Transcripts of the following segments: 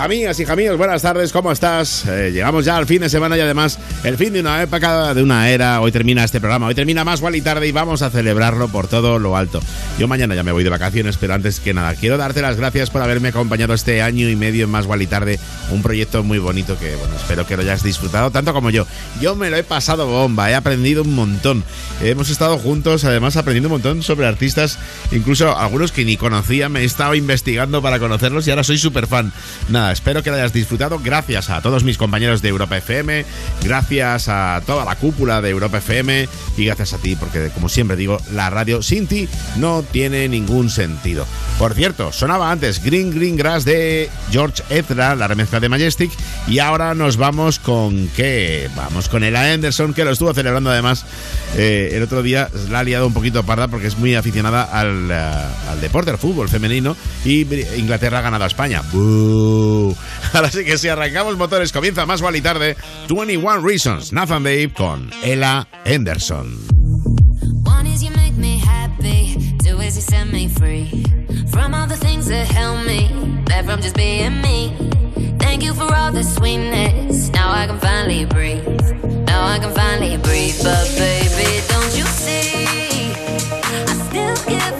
Amigas y amigos, buenas tardes, ¿cómo estás? Eh, llegamos ya al fin de semana y además el fin de una época, de una era. Hoy termina este programa, hoy termina más y tarde y vamos a celebrarlo por todo lo alto. Yo mañana ya me voy de vacaciones, pero antes que nada, quiero darte las gracias por haberme acompañado este año y medio en Más y tarde. Un proyecto muy bonito que, bueno, espero que lo hayas disfrutado tanto como yo. Yo me lo he pasado bomba, he aprendido un montón. Hemos estado juntos, además aprendiendo un montón sobre artistas, incluso algunos que ni conocía, me he estado investigando para conocerlos y ahora soy súper fan. Nada, espero que lo hayas disfrutado. Gracias a todos mis compañeros de Europa FM, gracias a toda la cúpula de Europa FM y gracias a ti, porque como siempre digo, la radio sin ti no tiene ningún sentido. Por cierto, sonaba antes Green Green Grass de George Ezra, la remezcla de Majestic, y ahora nos vamos con qué? Vamos con Ella Anderson, que lo estuvo celebrando además eh, el otro día, la ha liado un poquito parda porque es muy aficionada al, eh, al deporte, al fútbol femenino, y Inglaterra ha ganado a España. ¡Bú! Ahora sí que si arrancamos motores, comienza más vale tarde. 21 Reasons, Nathan Babe con Ella Henderson. One is you make me happy, two is you set me free. From all the things that help me, back from just being me. Thank you for all the sweetness, now I can finally breathe. Now I can finally breathe, but baby, don't you see? I still give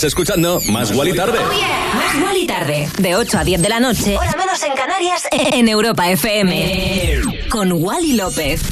Estás escuchando Más Guali Tarde. Más Wally tarde. De 8 a 10 de la noche. Hora menos en Canarias. En Europa FM. Con Wally López.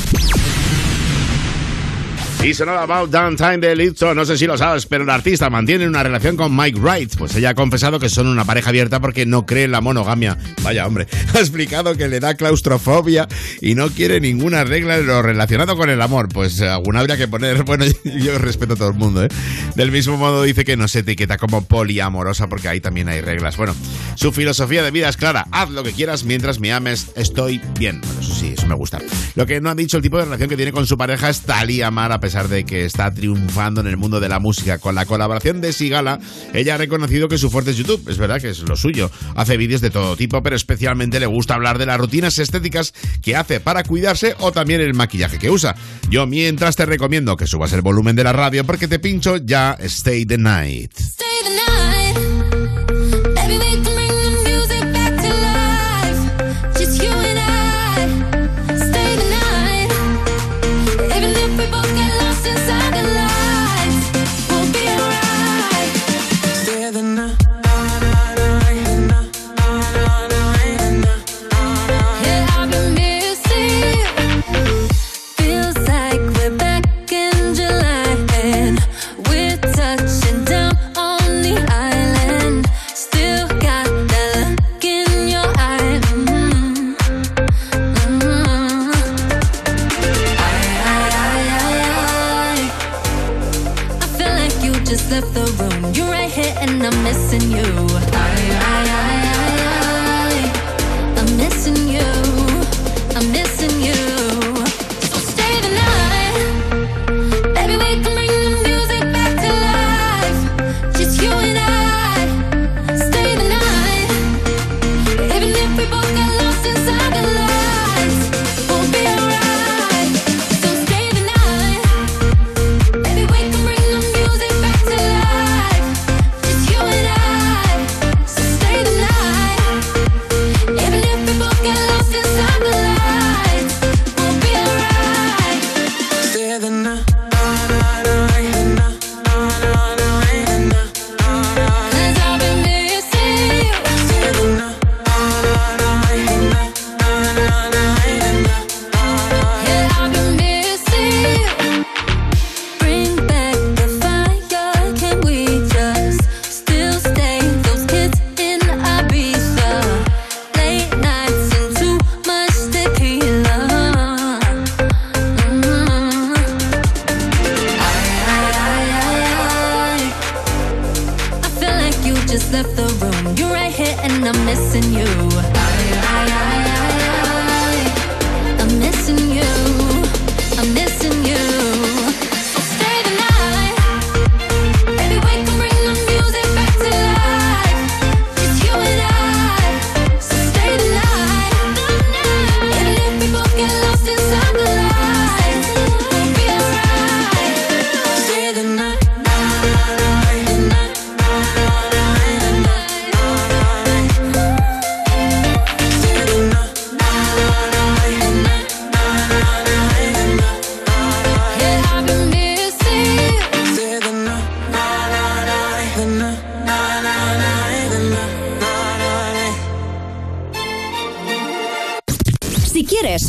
Y sonaba About Downtime de Lizzo, no sé si lo sabes, pero el artista mantiene una relación con Mike Wright. Pues ella ha confesado que son una pareja abierta porque no cree en la monogamia. Vaya hombre, ha explicado que le da claustrofobia y no quiere ninguna regla en lo relacionado con el amor. Pues alguna habría que poner, bueno, yo respeto a todo el mundo, ¿eh? Del mismo modo dice que no se etiqueta como poliamorosa porque ahí también hay reglas. Bueno, su filosofía de vida es clara, haz lo que quieras mientras me ames, estoy bien. Bueno, eso sí, eso me gusta. Lo que no ha dicho el tipo de relación que tiene con su pareja es Thalía Mar, a pesar de que está triunfando en el mundo de la música. Con la colaboración de Sigala, ella ha reconocido que su fuerte es YouTube. Es verdad que es lo suyo. Hace vídeos de todo tipo, pero especialmente le gusta hablar de las rutinas estéticas que hace para cuidarse o también el maquillaje que usa. Yo mientras te recomiendo que subas el volumen de la radio porque te pincho ya. Stay the night.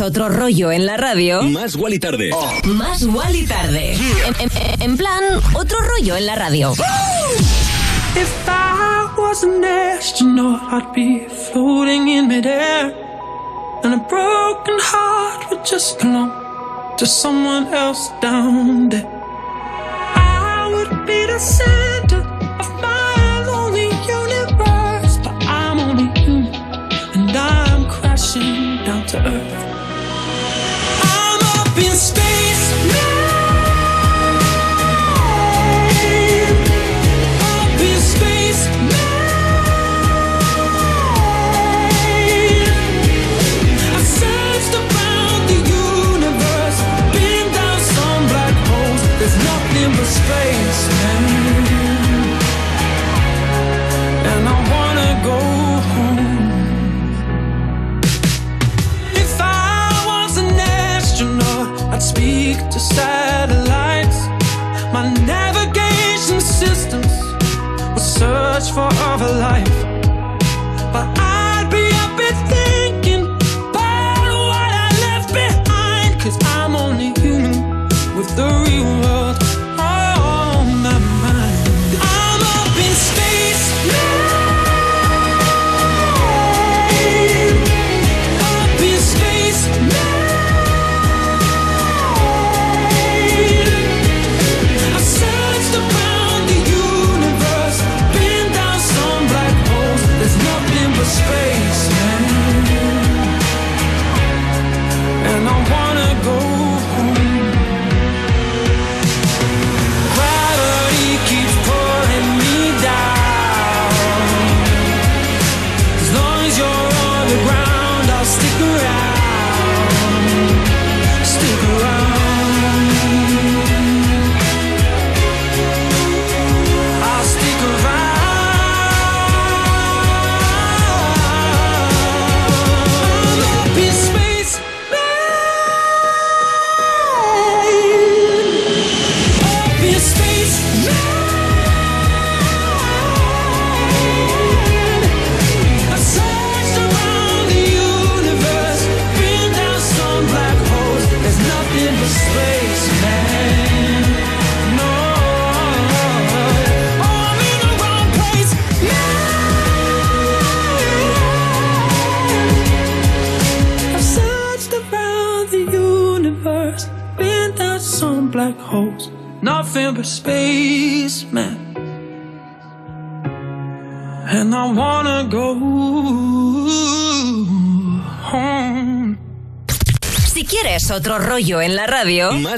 Otro rollo en la radio. Más Guali Tarde. Más Wally tarde. En, en- en plan, otro rollo en la radio. If I was an astronaut, I'd be floating in midair. And a broken heart would just belong to someone else down there. I would be the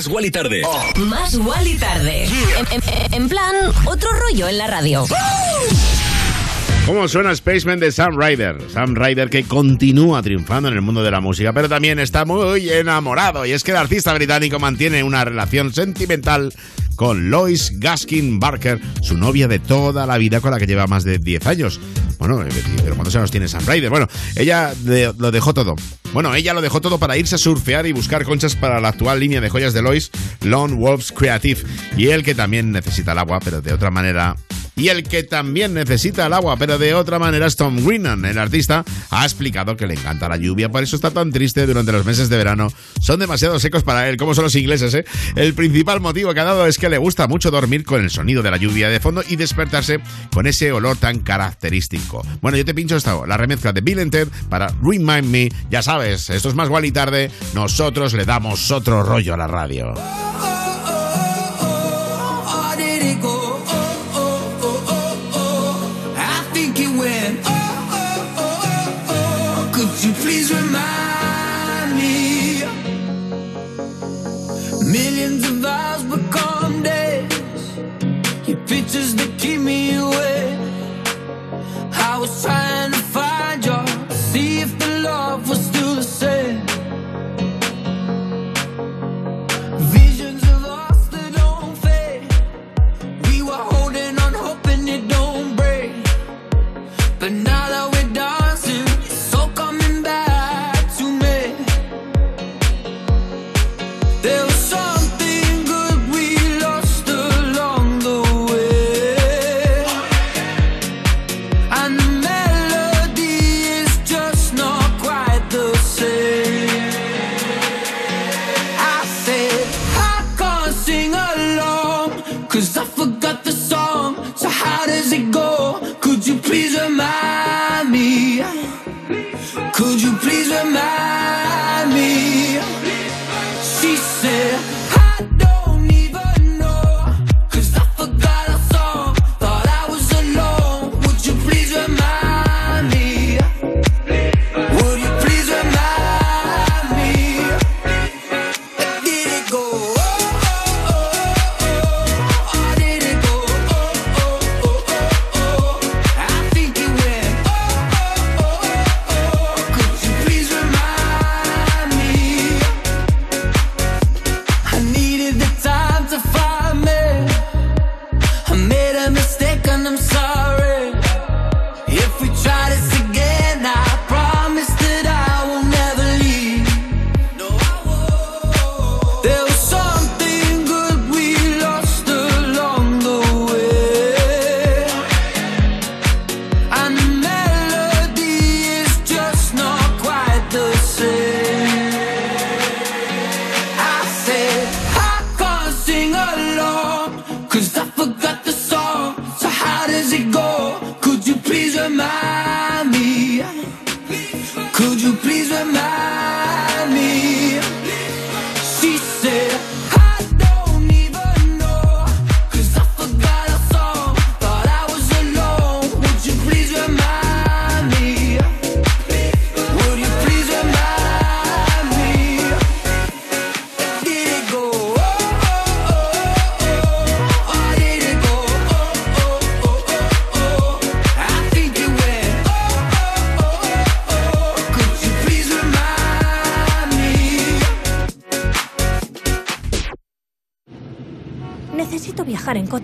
Más Wally Tarde. más Wally tarde. En, en- en plan, otro rollo en la radio. ¿Cómo suena Spaceman de Sam Ryder? Sam Ryder que continúa triunfando en el mundo de la música, pero también está muy enamorado. Y es que el artista británico mantiene una relación sentimental con Lois Gaskin Barker, su novia de toda la vida con la que lleva más de 10 años. Bueno, pero ¿cuántos años tiene Sam Ryder? Bueno, ella de- lo dejó todo. Bueno, ella lo dejó todo para irse a surfear y buscar conchas para la actual línea de joyas de Lois, Lone Wolves Creative. Y él que también necesita el agua, pero de otra manera y el que también necesita el agua, pero de otra manera es Tom Greenan. El artista ha explicado que le encanta la lluvia, por eso está tan triste durante los meses de verano. Son demasiado secos para él, como son los ingleses, ¿eh? El principal motivo que ha dado es que le gusta mucho dormir con el sonido de la lluvia de fondo y despertarse con ese olor tan característico. Bueno, yo te pincho esta, la remezcla de Bill and Ted para Remind Me. Ya sabes, esto es más igual y tarde. Nosotros le damos otro rollo a la radio. Millions of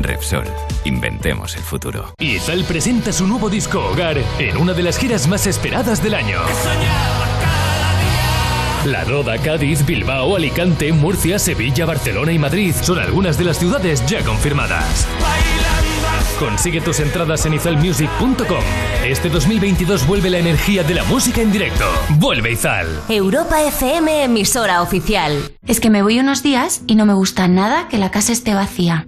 Repsol, inventemos el futuro. Izal presenta su nuevo disco Hogar en una de las giras más esperadas del año. La Roda, Cádiz, Bilbao, Alicante, Murcia, Sevilla, Barcelona y Madrid son algunas de las ciudades ya confirmadas. Consigue tus entradas en izelmusic.com. Este 2022 vuelve la energía de la música en directo. Vuelve Izal. Europa FM, emisora oficial. Es que me voy unos días y no me gusta nada que la casa esté vacía.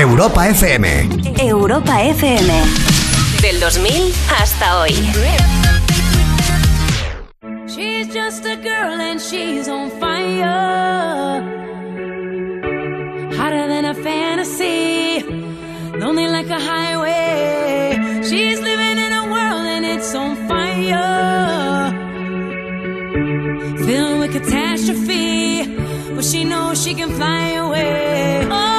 Europa FM. Europa FM. Del 2000 hasta hoy. She's just a girl and she's on fire. Hotter than a fantasy. Lonely like a highway. She's living in a world and it's on fire. Filled with catastrophe. But she knows she can fly away. Oh,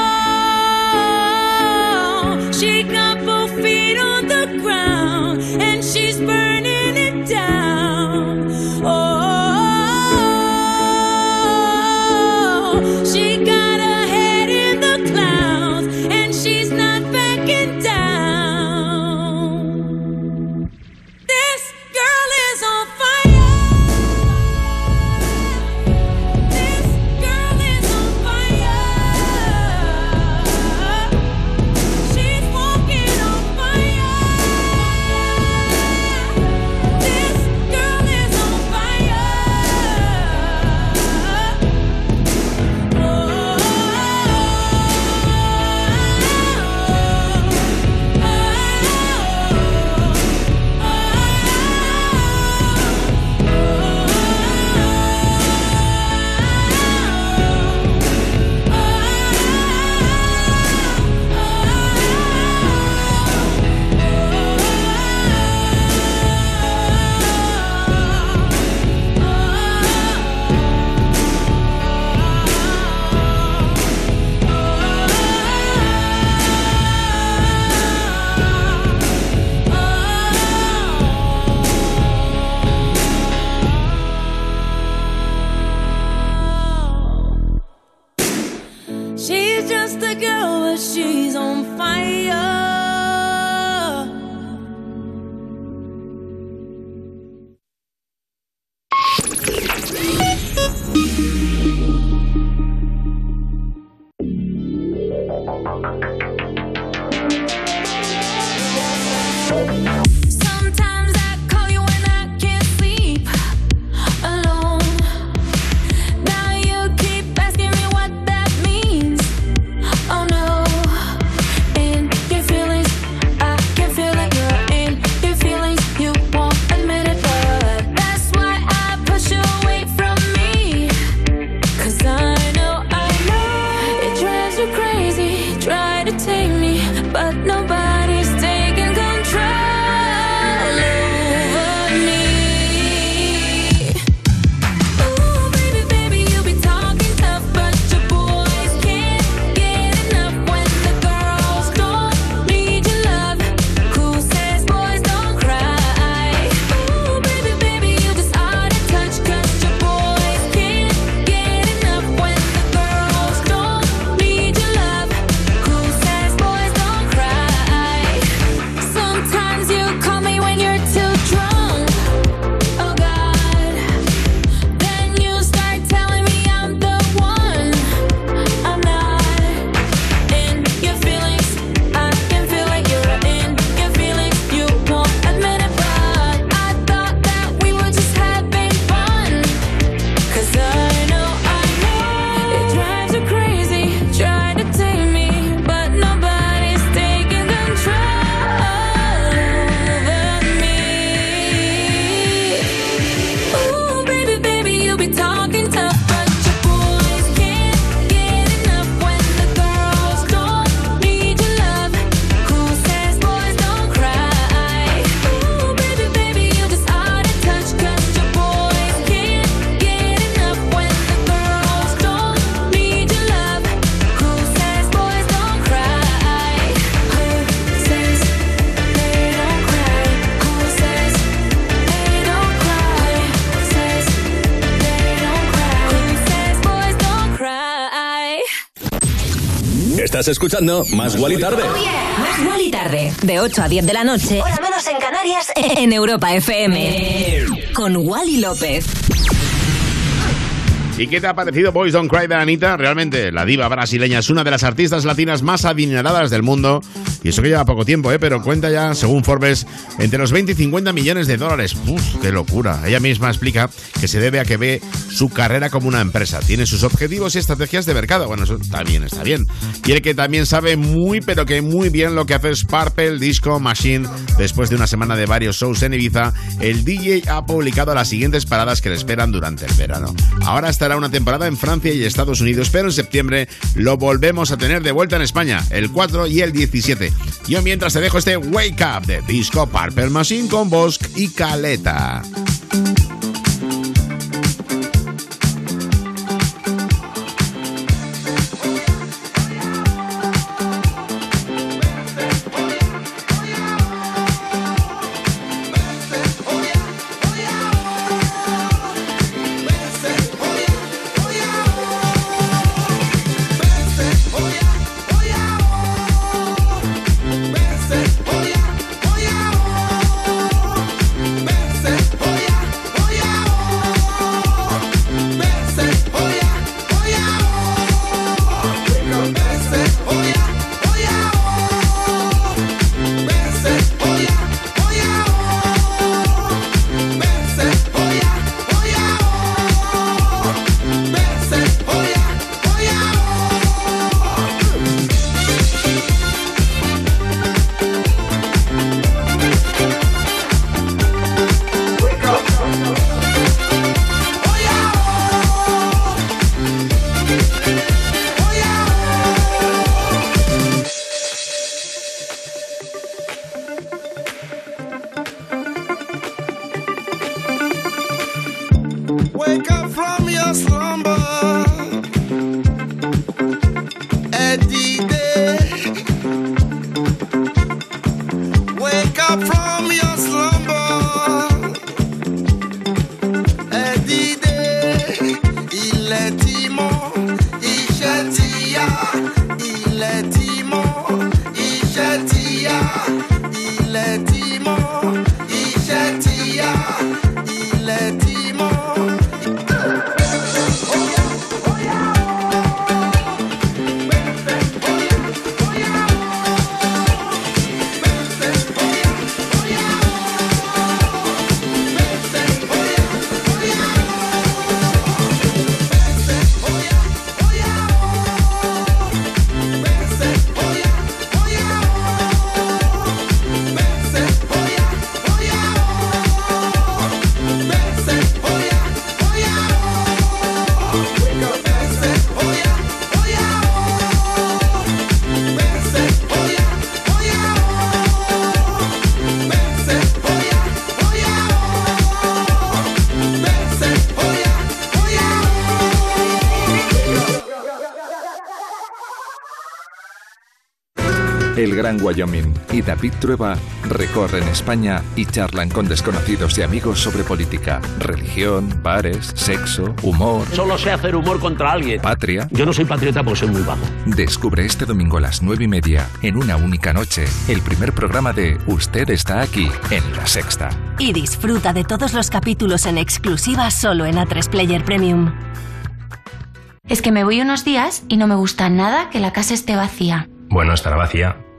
ground and she's burning escuchando Más Guali Tarde. Más Guali Tarde, de 8 a 10 de la noche, hora menos en Canarias, en Europa FM. Con Wally López. ¿Y qué te ha parecido Boys Don't Cry de Anita? Realmente, la diva brasileña es una de las artistas latinas más adineradas del mundo. Y eso que lleva poco tiempo, ¿eh? Pero cuenta ya, según Forbes, entre los 20 y 50 millones de dólares. ¡Uf, qué locura! Ella misma explica que se debe a que ve su carrera como una empresa. Tiene sus objetivos y estrategias de mercado. Bueno, eso bien, está bien. Y el que también sabe muy, pero que muy bien lo que hace es Disco Machine. Después de una semana de varios shows en Ibiza, el DJ ha publicado las siguientes paradas que le esperan durante el verano. Ahora estará una temporada en Francia y Estados Unidos, pero en septiembre lo volvemos a tener de vuelta en España, el 4 y el 17. Yo mientras te dejo este Wake Up de Disco Purple Machine con Bosk y Caleta. Wyoming y David Trueba recorren España y charlan con desconocidos y amigos sobre política, religión, bares, sexo, humor, Solo sé hacer humor contra alguien. patria. Yo no soy patriota porque soy muy bajo. Descubre este domingo a las nueve y media, en una única noche, el primer programa de Usted está aquí, en La Sexta. Y disfruta de todos los capítulos en exclusiva solo en A3 Player Premium. Es que me voy unos días y no me gusta nada que la casa esté vacía. Bueno, estará vacía,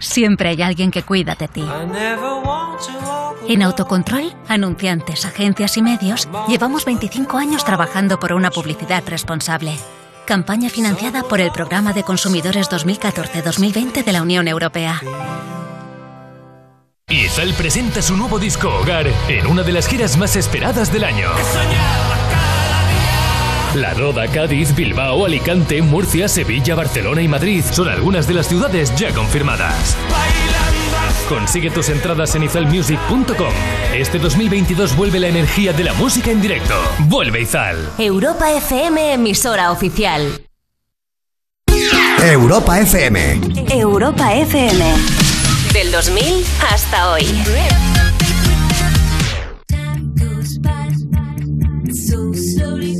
Siempre hay alguien que cuida de ti. En Autocontrol, anunciantes, agencias y medios, llevamos 25 años trabajando por una publicidad responsable. Campaña financiada por el Programa de Consumidores 2014-2020 de la Unión Europea. Izal presenta su nuevo disco Hogar en una de las giras más esperadas del año. La Roda, Cádiz, Bilbao, Alicante, Murcia, Sevilla, Barcelona y Madrid son algunas de las ciudades ya confirmadas. Consigue tus entradas en izalmusic.com. Este 2022 vuelve la energía de la música en directo. Vuelve Izal. Europa FM, emisora oficial. Europa FM. Europa FM. Del 2000 hasta hoy. So slowly,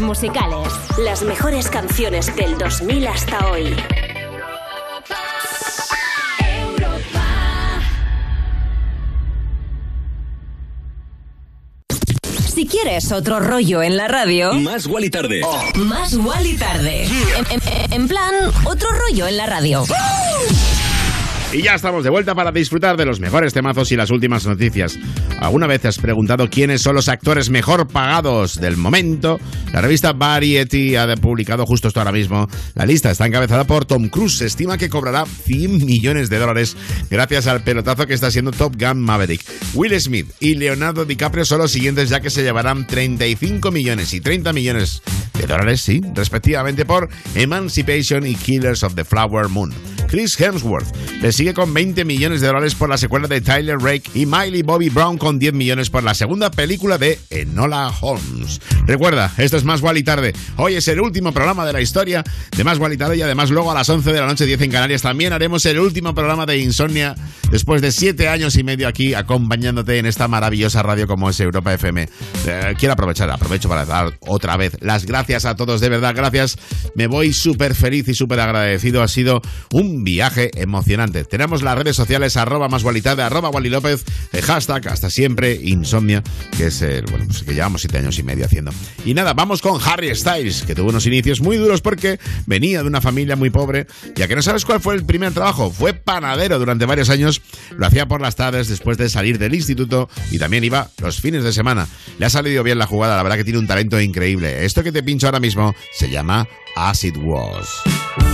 musicales. Las mejores canciones del 2000 hasta hoy. Si quieres otro rollo en la radio. Más Wally Tarde. Más Wally tarde. En, en- en plan, otro rollo en la radio. Y ya estamos de vuelta para disfrutar de los mejores temazos y las últimas noticias. ¿Alguna vez has preguntado quiénes son los actores mejor pagados del momento? La revista Variety ha publicado justo esto ahora mismo. La lista está encabezada por Tom Cruise. Se estima que cobrará 100 millones de dólares gracias al pelotazo que está haciendo Top Gun Maverick. Will Smith y Leonardo DiCaprio son los siguientes ya que se llevarán 35 millones y 30 millones de dólares, sí, respectivamente por Emancipation y Killers of the Flower Moon. Chris Hemsworth le sigue con 20 millones de dólares por la secuela de Tyler Rake y Miley Bobby Brown con 10 millones por la segunda película de Enola Holmes. Recuerda, esto es Más Gual y Tarde. Hoy es el último programa de la historia de Más Gual y Tarde y además luego a las 11 de la noche, 10 en Canarias, también haremos el último programa de Insomnia después de 7 años y medio aquí acompañándote en esta maravillosa radio como es Europa FM. Eh, quiero aprovechar, aprovecho para dar otra vez las gracias a todos, de verdad, gracias. Me voy súper feliz y súper agradecido. Ha sido un viaje emocionante. Tenemos las redes sociales arroba más Gualitarde, arroba Wally López, eh, hashtag hasta siempre insomnia, que es el, bueno, pues que llevamos siete años y medio haciendo. Y nada, vamos con Harry Styles, que tuvo unos inicios muy duros porque venía de una familia muy pobre, ya que no sabes cuál fue el primer trabajo, fue panadero durante varios años, lo hacía por las tardes después de salir del instituto y también iba los fines de semana. Le ha salido bien la jugada, la verdad que tiene un talento increíble. Esto que te pincho ahora mismo se llama Acid Was.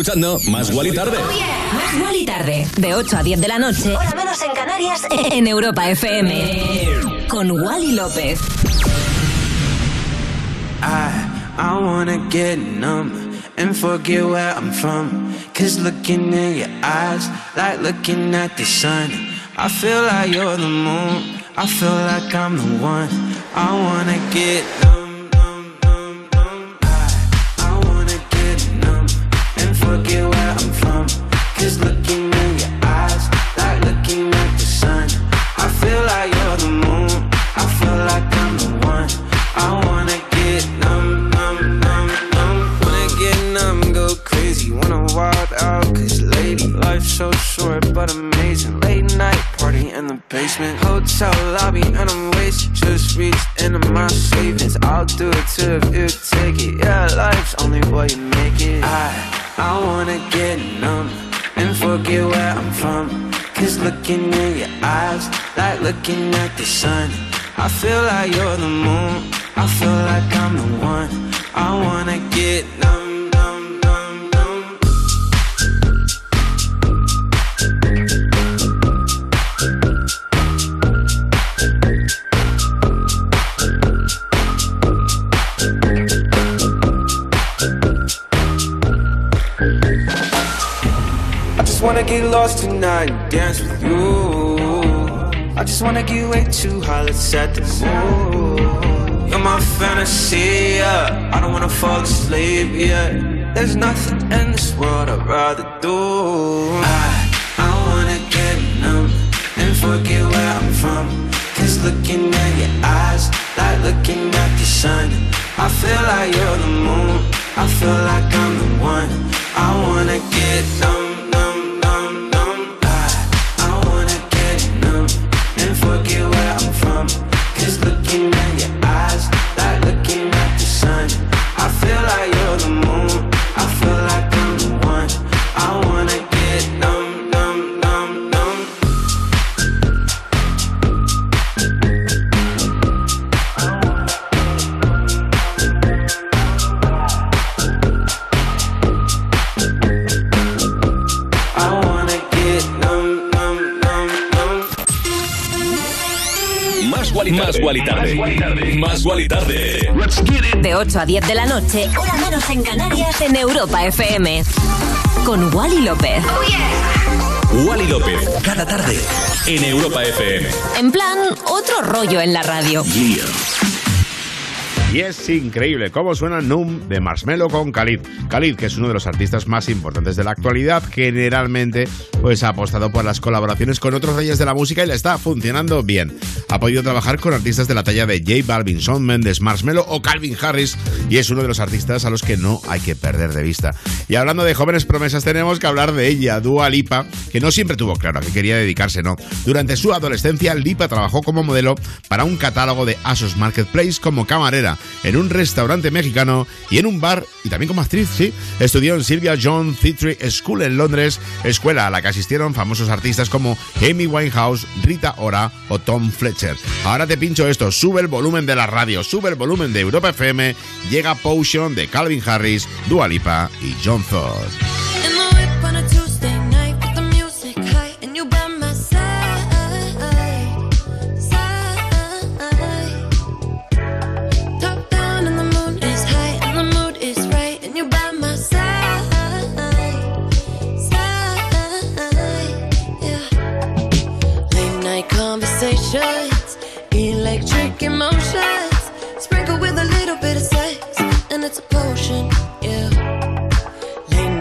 Escuchando Más Guali Tarde. Más Wally tarde, de 8 a 10 de la noche, hora menos en Canarias, en Europa FM. Con Wally López. I, I wanna get numb and forget where I'm from. Cause looking in your eyes, like looking at the sun. I feel like you're the moon, I feel like I'm the one. I wanna get looking 8 a 10 de la noche, hora menos en Canarias, en Europa FM. Con Wally López. Wally López. Cada tarde. En Europa FM. En plan, otro rollo en la radio. Y es increíble cómo suena Num de Marshmello con Khalid. Khalid, que es uno de los artistas más importantes de la actualidad, generalmente pues ha apostado por las colaboraciones con otros reyes de la música y le está funcionando bien. Ha podido trabajar con artistas de la talla de J Balvin, Shawn Mendes, Marshmello o Calvin Harris y es uno de los artistas a los que no hay que perder de vista. Y hablando de jóvenes promesas tenemos que hablar de ella, Dua Lipa, que no siempre tuvo claro a qué quería dedicarse, ¿no? Durante su adolescencia, Lipa trabajó como modelo para un catálogo de Asos Marketplace como camarera en un restaurante mexicano y en un bar y también como actriz, sí. Estudió en Sylvia John Theatre School en Londres, escuela a la que asistieron famosos artistas como Amy Winehouse, Rita Ora o Tom Fletcher. Ahora te pincho esto, sube el volumen de la radio, sube el volumen de Europa FM, llega Potion de Calvin Harris, Dua Lipa y John Thor.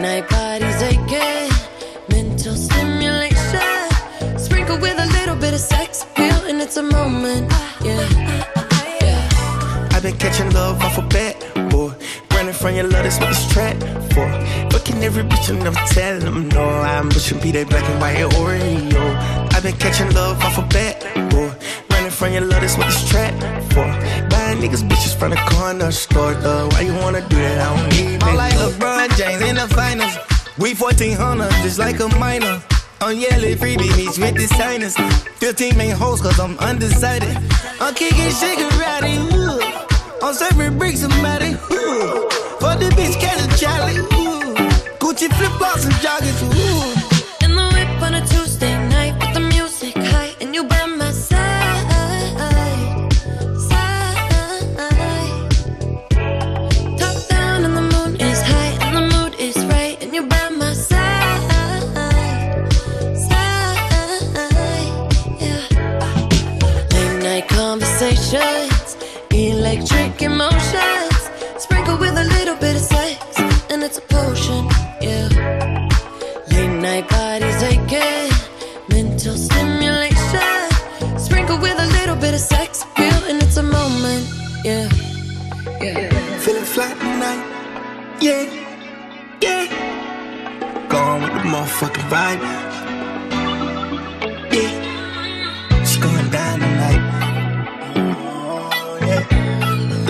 Night bodies aching, mental stimulation. Sprinkle with a little bit of sex appeal, and it's a moment. Yeah. I've been catching love off a bat, boy. Running from your love, that's what this trap for. Fucking every bitch and never tell them no. I'm pushing be that black and white Oreo. I've been catching love off a bat, boy. Running from your love, that's what this trap for. Niggas bitches from the corner store, though. Why you wanna do that? I don't need I'm it. like LeBron James in the finals. We 1400, just like a minor. Oh, On yellow freebie meets with the signers. 15 main hoes, cause I'm undecided. I'm kicking shit karate. Ooh. I'm serving bricks somebody. Ooh. For the bitch, catch a Charlie. Ooh. Gucci flip flops and joggers. Ooh. Yeah, yeah. Gone with the motherfucking vibe. Yeah. It's going down tonight. Oh.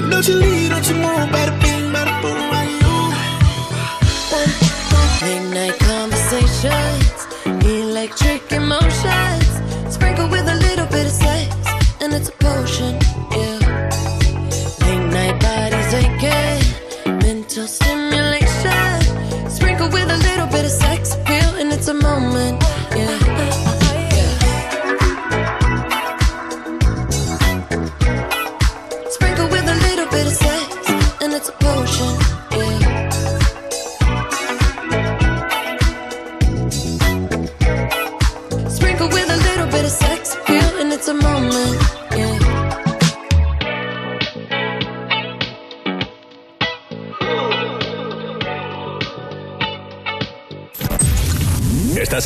Don't you leave, don't you move, bada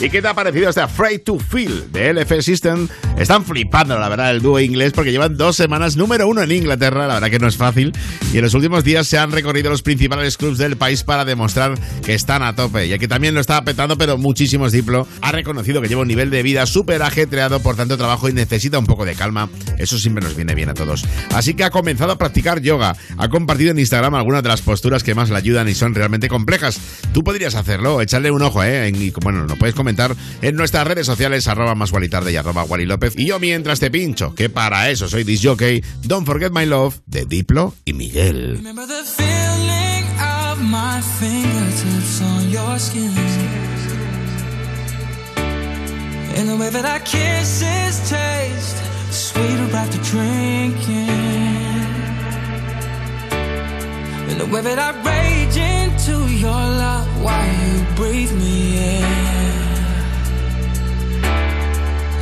¿Y qué te ha parecido este Afraid to Feel de LF System? Están flipando, la verdad, el dúo inglés porque llevan dos semanas número uno en Inglaterra, la verdad que no es fácil. Y en los últimos días se han recorrido los principales clubs del país para demostrar que están a tope. Y aquí también lo está petando, pero muchísimos Diplo ha reconocido que lleva un nivel de vida súper ajetreado, por tanto trabajo y necesita un poco de calma. Eso siempre nos viene bien a todos. Así que ha comenzado a practicar yoga. Ha compartido en Instagram algunas de las posturas que más le ayudan y son realmente complejas. Tú podrías hacerlo, echarle un ojo, ¿eh? Y bueno, lo puedes comentar en nuestras redes sociales, arroba más y arroba Wally López. Y yo mientras te pincho, que para eso soy disjockey, Don't Forget My Love, de Diplo y Miguel. And the way that our kisses taste sweeter after drinking. And the way that I rage into your love while you breathe me in.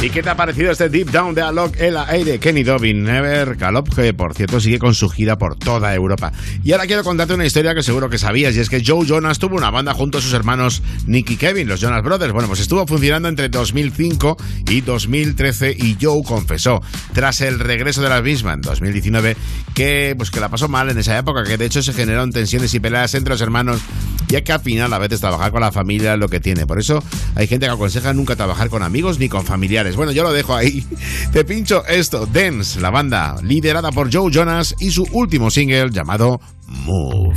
¿Y qué te ha parecido este Deep Down de Alok El Aire? Kenny Dobbin, Never Calop, que por cierto sigue con su gira por toda Europa. Y ahora quiero contarte una historia que seguro que sabías, y es que Joe Jonas tuvo una banda junto a sus hermanos Nick y Kevin, los Jonas Brothers. Bueno, pues estuvo funcionando entre 2005 y 2013 y Joe confesó, tras el regreso de la misma en 2019, que, pues, que la pasó mal en esa época, que de hecho se generaron tensiones y peleas entre los hermanos, ya que al final a veces trabajar con la familia es lo que tiene. Por eso hay gente que aconseja nunca trabajar con amigos ni con familiares bueno, yo lo dejo ahí. Te pincho esto, Dance, la banda liderada por Joe Jonas y su último single llamado Move.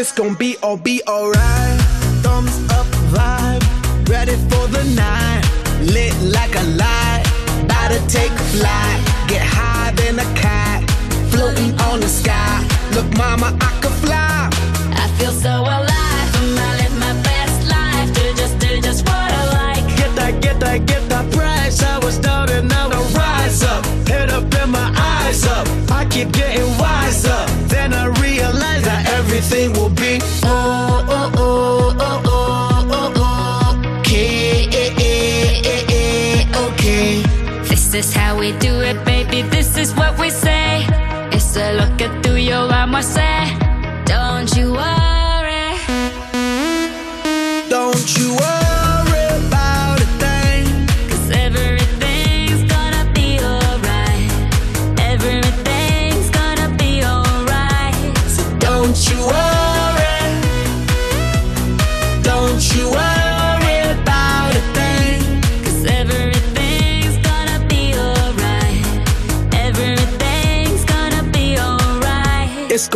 It's gonna be all be alright. Thumbs up vibe, ready for the night. Lit like a light, about to take flight. Get high than a cat, floating on the sky. Look, mama, I could fly. I feel so alive. Live my best life. Do just, do just what I like. Get that, get that, get that price. I was down and now I rise up. Head up and my eyes up. I keep getting wiser. Everything will be oh oh oh oh oh oh oh. Okay, okay. This is how we do it, baby. This is what we say. It's a look at tuyo, vamos a hacer. Don't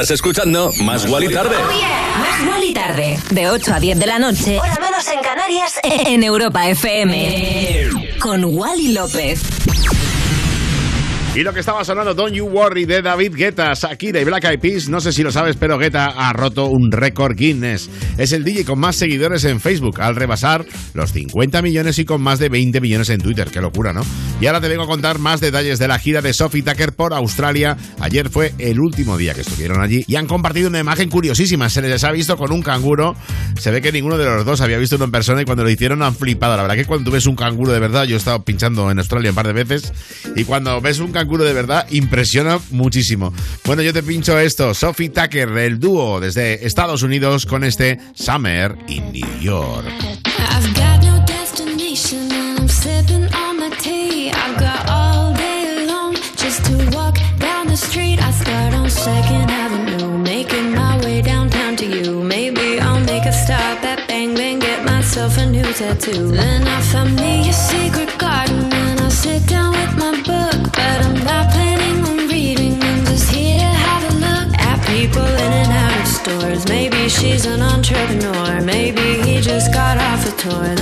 Estás escuchando Más Wally Tarde. Más Wally tarde. De 8 a 10 de la noche. Hora menos en Canarias. En Europa FM. Con Wally López. Y lo que estaba sonando, Don't You Worry, de David Guetta, Shakira y Black Eyed Peas. No sé si lo sabes, pero Guetta ha roto un récord Guinness. Es el DJ con más seguidores en Facebook, al rebasar los 50 millones y con más de 20 millones en Twitter. Qué locura, ¿no? Y ahora te vengo a contar más detalles de la gira de Sophie Tucker por Australia. Ayer fue el último día que estuvieron allí y han compartido una imagen curiosísima. Se les ha visto con un canguro. Se ve que ninguno de los dos había visto uno en persona y cuando lo hicieron han flipado. La verdad que cuando ves un canguro de verdad, yo he estado pinchando en Australia un par de veces y cuando ves un canguro de verdad impresiona muchísimo. Bueno, yo te pincho esto. Sophie Tucker, el dúo desde Estados Unidos con este Summer in New York. Maybe I'll make a stop at Bang get myself a new tattoo. Me a secret garden and sit down with my book. Got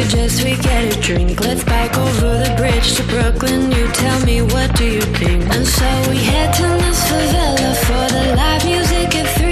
guess we get a drink. Let's bike over the bridge to Brooklyn. You tell me what do you think? And so we head to this favela for the live music at three,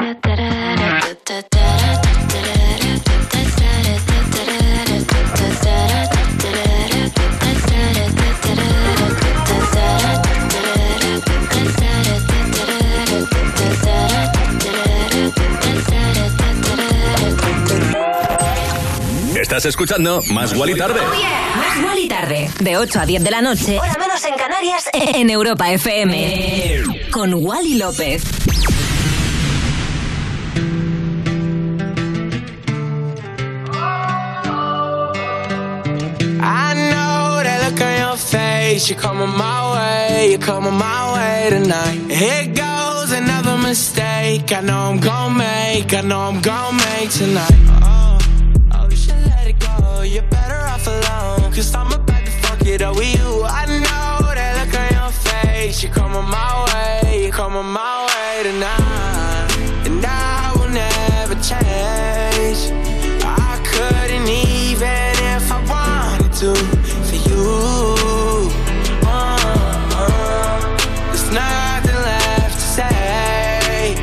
Estás escuchando Más Guali Tarde. Más tarde. De 8 a 10 de la noche. Hora menos en Canarias. En Europa FM. Con Wally López. I know that look on your face. You're coming my way. You're coming my way tonight. Here goes another mistake. I know I'm gonna make. I know I'm gonna make tonight. Face. Coming my way. Coming my way tonight. And I will never change. I couldn't even if I wanted to for you. Uh-uh. There's nothing left to say.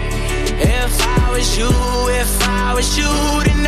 If I was you, if I was you, then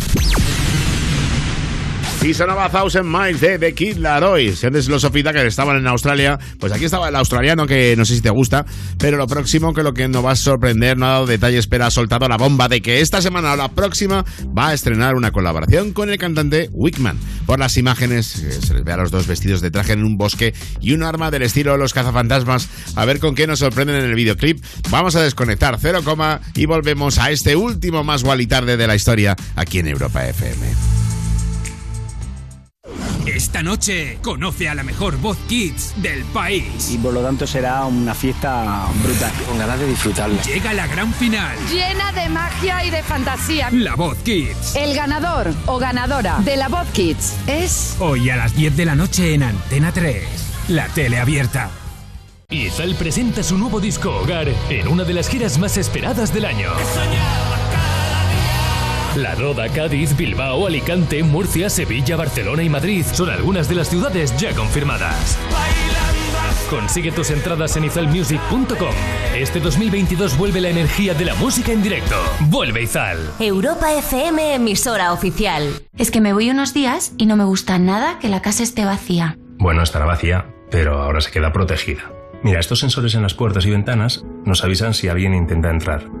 Y sonaba Thousand Miles de The Kid Laroi. Si antes los que estaban en Australia, pues aquí estaba el australiano que no sé si te gusta, pero lo próximo que lo que nos va a sorprender, no ha dado detalles, pero ha soltado la bomba de que esta semana o la próxima va a estrenar una colaboración con el cantante Wickman. Por las imágenes eh, se les ve a los dos vestidos de traje en un bosque y un arma del estilo Los cazafantasmas. A ver con qué nos sorprenden en el videoclip. Vamos a desconectar cero coma y volvemos a este último más gual y tarde de la historia aquí en Europa FM. Esta noche conoce a la mejor voz kids del país. Y por lo tanto será una fiesta brutal. Con ganas de disfrutarla. Llega la gran final. Llena de magia y de fantasía. La voz kids. El ganador o ganadora de la voz kids es... Hoy a las 10 de la noche en Antena 3. La tele abierta. Izal presenta su nuevo disco Hogar en una de las giras más esperadas del año. La Roda, Cádiz, Bilbao, Alicante, Murcia, Sevilla, Barcelona y Madrid son algunas de las ciudades ya confirmadas. Consigue tus entradas en izalmusic.com. Este 2022 vuelve la energía de la música en directo. Vuelve Izal. Europa FM, emisora oficial. Es que me voy unos días y no me gusta nada que la casa esté vacía. Bueno, estará vacía, pero ahora se queda protegida. Mira, estos sensores en las puertas y ventanas nos avisan si alguien intenta entrar.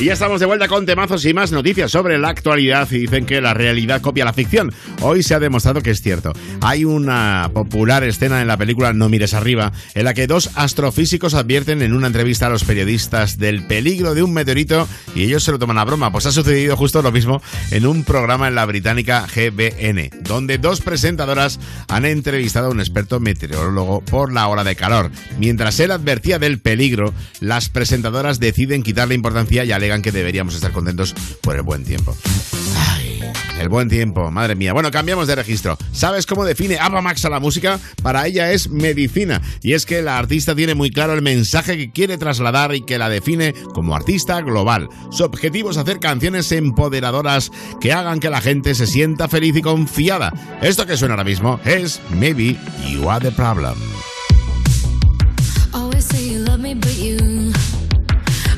Y ya estamos de vuelta con temazos y más noticias sobre la actualidad y dicen que la realidad copia la ficción. Hoy se ha demostrado que es cierto. Hay una popular escena en la película No mires arriba en la que dos astrofísicos advierten en una entrevista a los periodistas del peligro de un meteorito y ellos se lo toman a broma. Pues ha sucedido justo lo mismo en un programa en la británica GBN, donde dos presentadoras han entrevistado a un experto meteorólogo por la hora de calor. Mientras él advertía del peligro, las presentadoras deciden quitarle importancia y alegan que deberíamos estar contentos por el buen tiempo. Ay, el buen tiempo, madre mía. Bueno, cambiamos de registro. ¿Sabes cómo define Ava Max a la música? Para ella es medicina. Y es que la artista tiene muy claro el mensaje que quiere trasladar y que la define como artista global. Su objetivo es hacer canciones empoderadoras que hagan que la gente se sienta feliz y confiada. Esto que suena ahora mismo es Maybe You Are the Problem. Always say you love me, but you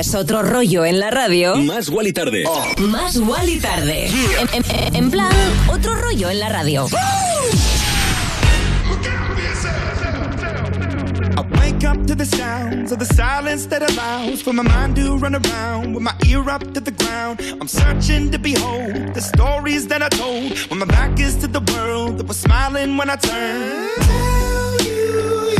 Quieres otro rollo en la radio, Más Wally Tarde. más Wally tarde. En, en- en plan, otro rollo en la radio. I wake up to the sounds of the silence that allows for my mind to run around with my ear up to the ground. I'm searching to behold the stories that I told when my back is to the world that was smiling when I turned. Tell you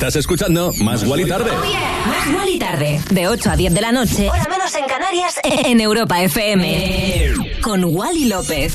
Estás escuchando Más Wally Tarde. Más Wally tarde. De 8 a 10 de la noche. Hora menos en Canarias. En Europa FM. Con Wally López.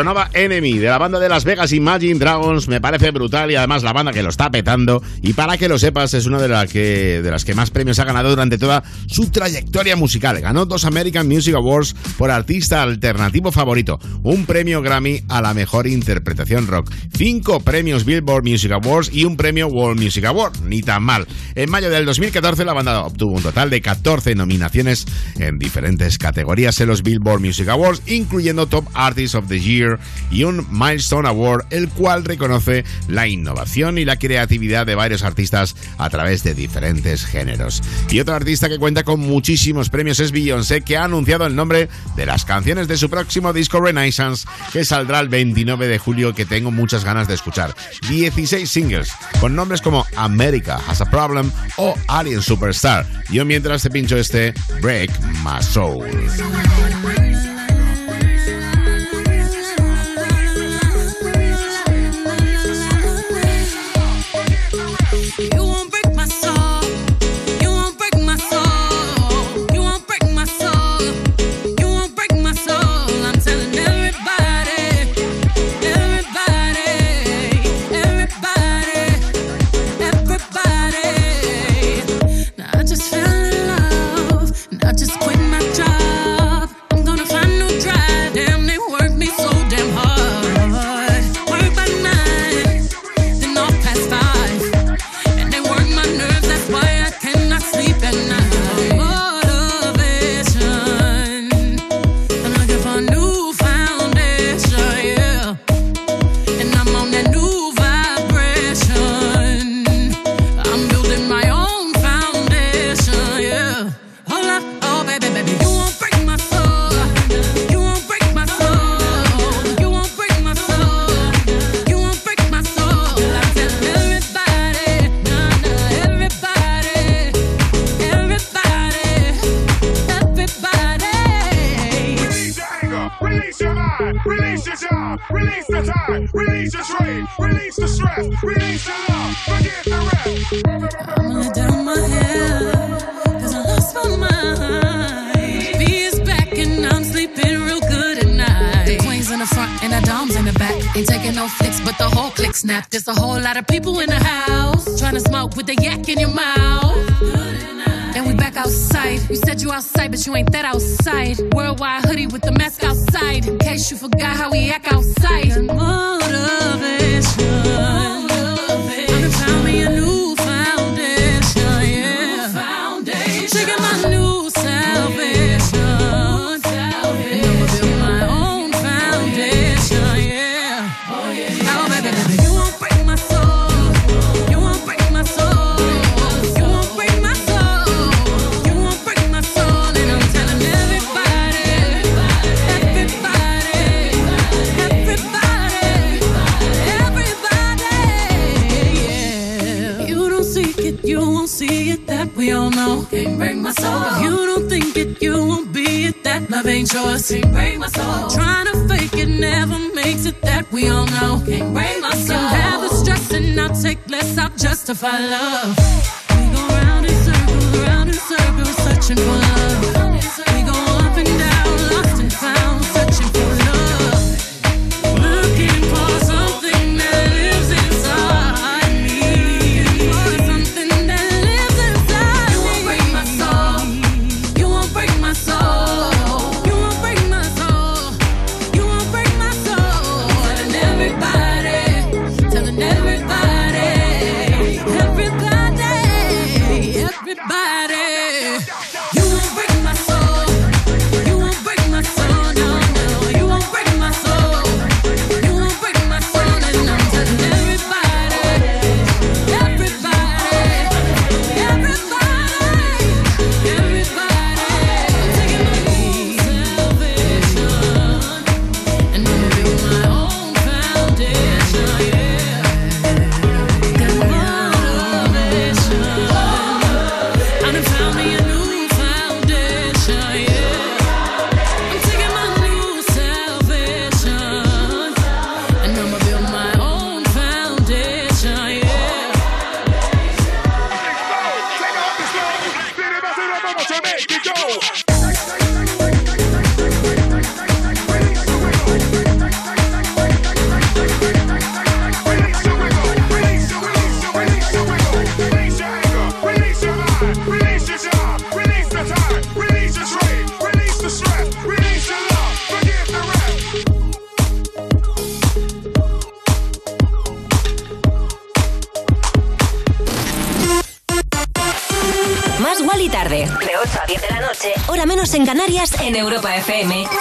Sonaba Enemy de la banda de Las Vegas Imagine Dragons, me parece brutal y además la banda que lo está petando y para que lo sepas es una de, las que, de las que más premios ha ganado durante toda su trayectoria musical. Ganó dos American Music Awards por artista alternativo favorito, un premio Grammy a la mejor interpretación rock, cinco premios Billboard Music Awards y un premio World Music Award, ni tan mal. En mayo del 2014 la banda obtuvo un total de 14 nominaciones en diferentes categorías en los Billboard Music Awards, incluyendo Top Artist of the Year y un Milestone Award, el cual reconoce la innovación y la creatividad de varios artistas a través de diferentes géneros. Y otro artista que cuenta con muchísimos premios es Beyoncé, que ha anunciado el nombre de las canciones de su próximo disco Renaissance, que saldrá el 29 de julio, que tengo muchas ganas de escuchar. 16 singles, con nombres como America Has a Problem o Alien Superstar. Yo mientras te pincho este Break My Soul.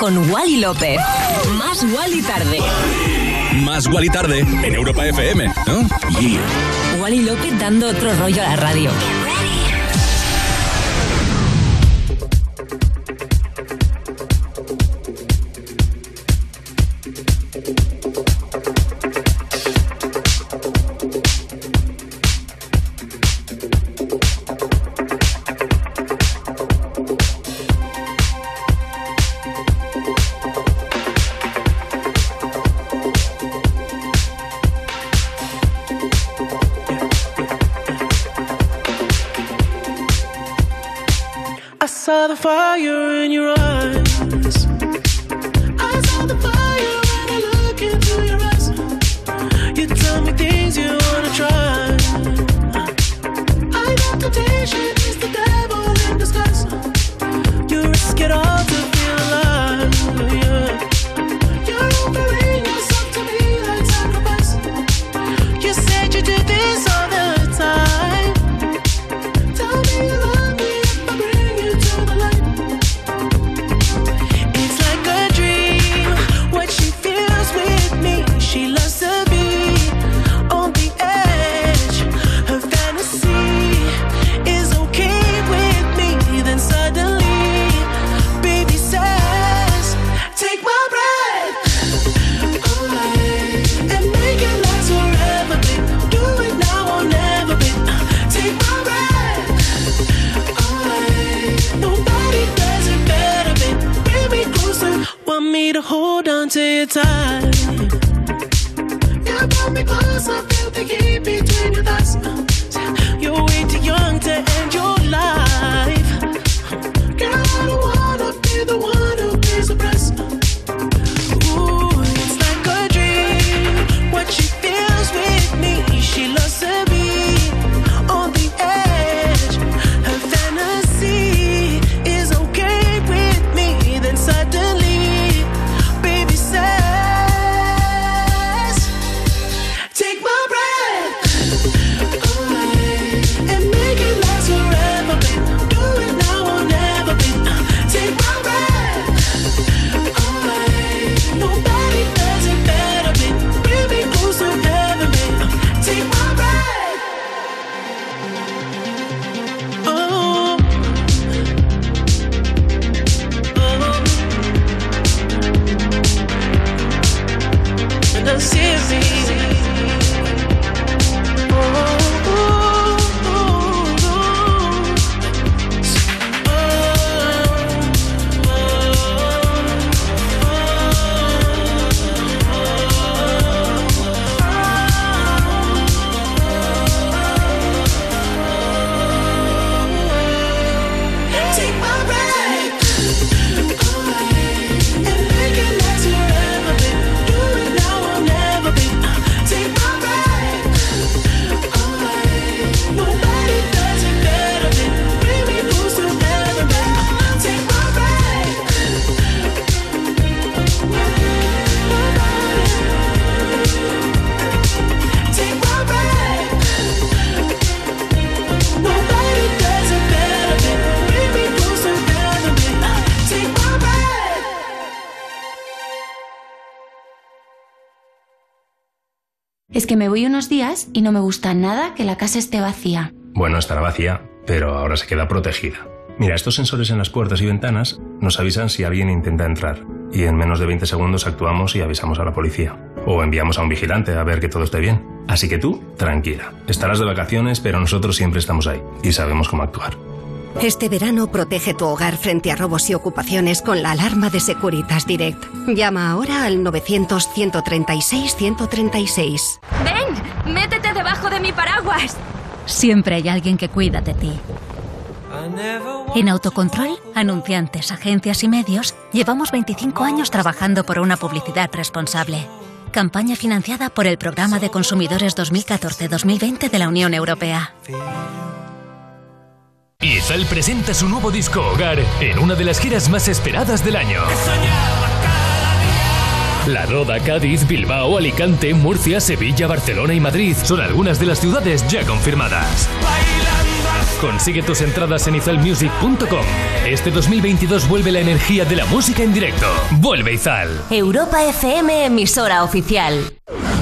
con Wally López. Más Wally tarde. Más Wally tarde en Europa FM, ¿no? Wally López dando otro rollo a la radio. Me voy unos días y no me gusta nada que la casa esté vacía. Bueno, estará vacía, pero ahora se queda protegida. Mira, estos sensores en las puertas y ventanas nos avisan si alguien intenta entrar y en menos de 20 segundos actuamos y avisamos a la policía. O enviamos a un vigilante a ver que todo esté bien. Así que tú, tranquila. Estarás de vacaciones, pero nosotros siempre estamos ahí y sabemos cómo actuar. Este verano protege tu hogar frente a robos y ocupaciones con la alarma de Securitas Direct. Llama ahora al 900-136-136. ¡Ven! ¡Métete debajo de mi paraguas! Siempre hay alguien que cuida de ti. En Autocontrol, anunciantes, agencias y medios, llevamos 25 años trabajando por una publicidad responsable. Campaña financiada por el Programa de Consumidores 2014-2020 de la Unión Europea. Izal presenta su nuevo disco Hogar en una de las giras más esperadas del año. La Roda, Cádiz, Bilbao, Alicante, Murcia, Sevilla, Barcelona y Madrid son algunas de las ciudades ya confirmadas. Consigue tus entradas en izalmusic.com. Este 2022 vuelve la energía de la música en directo. Vuelve Izal. Europa FM, emisora oficial.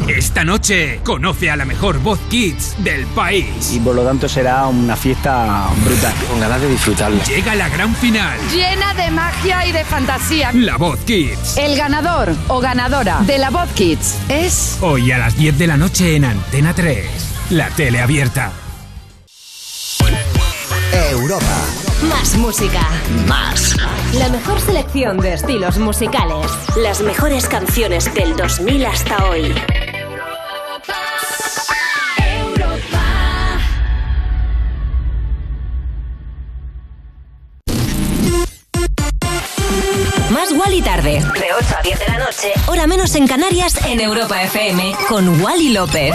Esta noche conoce a la mejor voz kids del país. Y por lo tanto será una fiesta brutal. Con ganas de disfrutarla. Llega la gran final. Llena de magia y de fantasía. La voz kids. El ganador o ganadora de la Voz Kids es. Hoy a las 10 de la noche en Antena 3. La tele abierta. Europa. Más música. Más. La mejor selección de estilos musicales. Las mejores canciones del 2000 hasta hoy. Más Wally tarde. De 8 a 10 de la noche. Hora menos en Canarias en Europa FM. Con Wally López.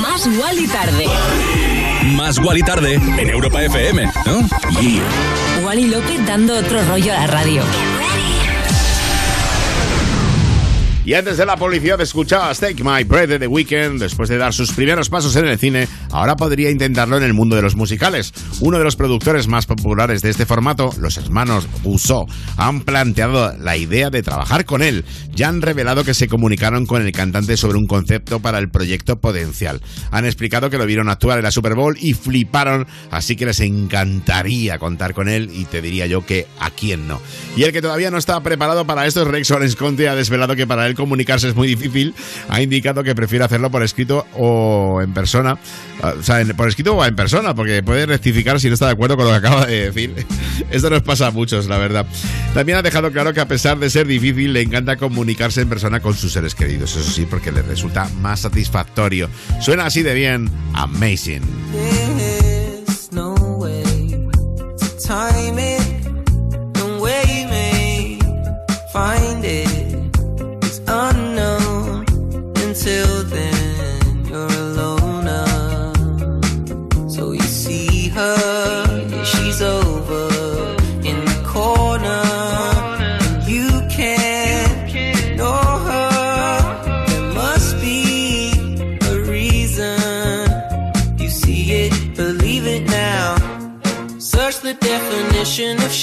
Más Wally tarde. Más Wally tarde en Europa FM, ¿no? Yeah. Wally López dando otro rollo a la radio. Y antes de la publicidad escuchabas Take My Breath de The Weeknd, después de dar sus primeros pasos en el cine, ahora podría intentarlo en el mundo de los musicales. Uno de los productores más populares de este formato, los hermanos Rousseau, han planteado la idea de trabajar con él. Ya han revelado que se comunicaron con el cantante sobre un concepto para el proyecto Potencial. Han explicado que lo vieron actuar en la Super Bowl y fliparon, así que les encantaría contar con él y te diría yo que a quién no. Y el que todavía no está preparado para esto es Rex Orange Conte, ha desvelado que para él comunicarse es muy difícil, ha indicado que prefiere hacerlo por escrito o en persona. O sea, por escrito o en persona, porque puede rectificar si no está de acuerdo con lo que acaba de decir. Esto nos pasa a muchos, la verdad. También ha dejado claro que a pesar de ser difícil, le encanta comunicarse en persona con sus seres queridos. Eso sí, porque le resulta más satisfactorio. Suena así de bien. Amazing.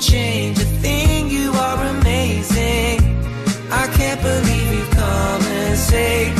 Change a thing, you are amazing. I can't believe you've come and saved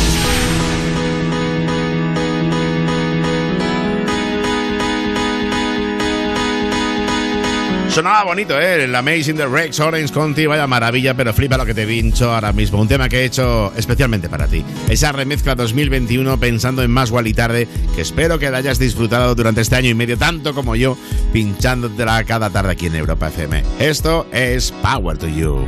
Sonaba bonito, ¿eh? El Amazing the Rex Orange County, vaya maravilla, pero flipa lo que te pincho ahora mismo. Un tema que he hecho especialmente para ti. Esa remezcla 2021 pensando en más y tarde, que espero que la hayas disfrutado durante este año y medio, tanto como yo, pinchándotela cada tarde aquí en Europa FM. Esto es Power. To you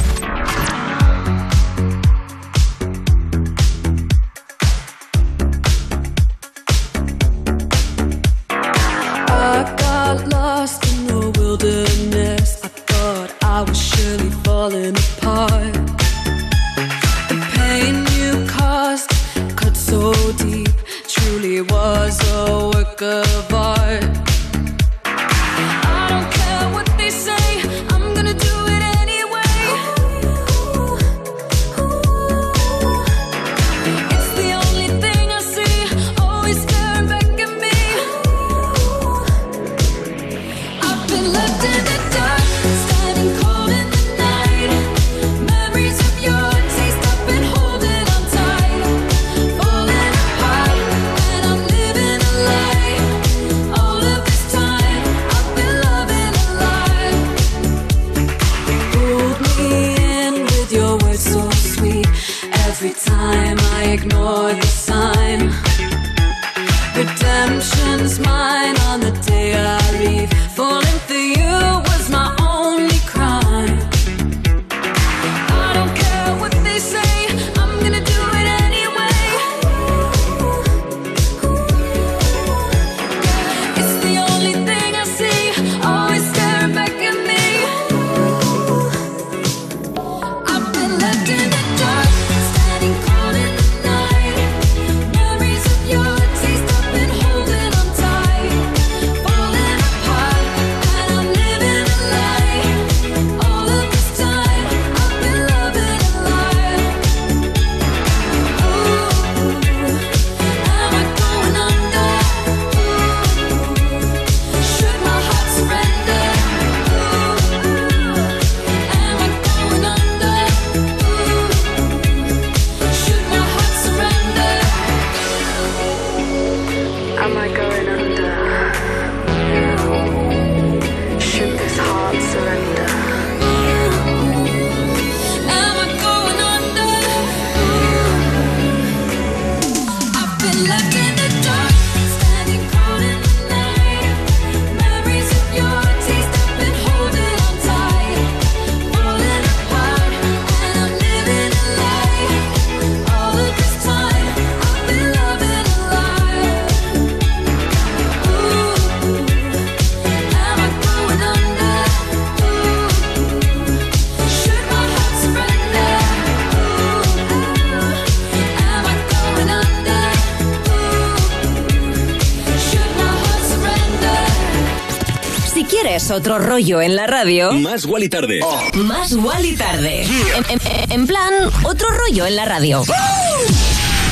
Otro rollo en la radio, Más Wally Tarde. más Wally Tarde. En, en- en plan, otro rollo en la radio.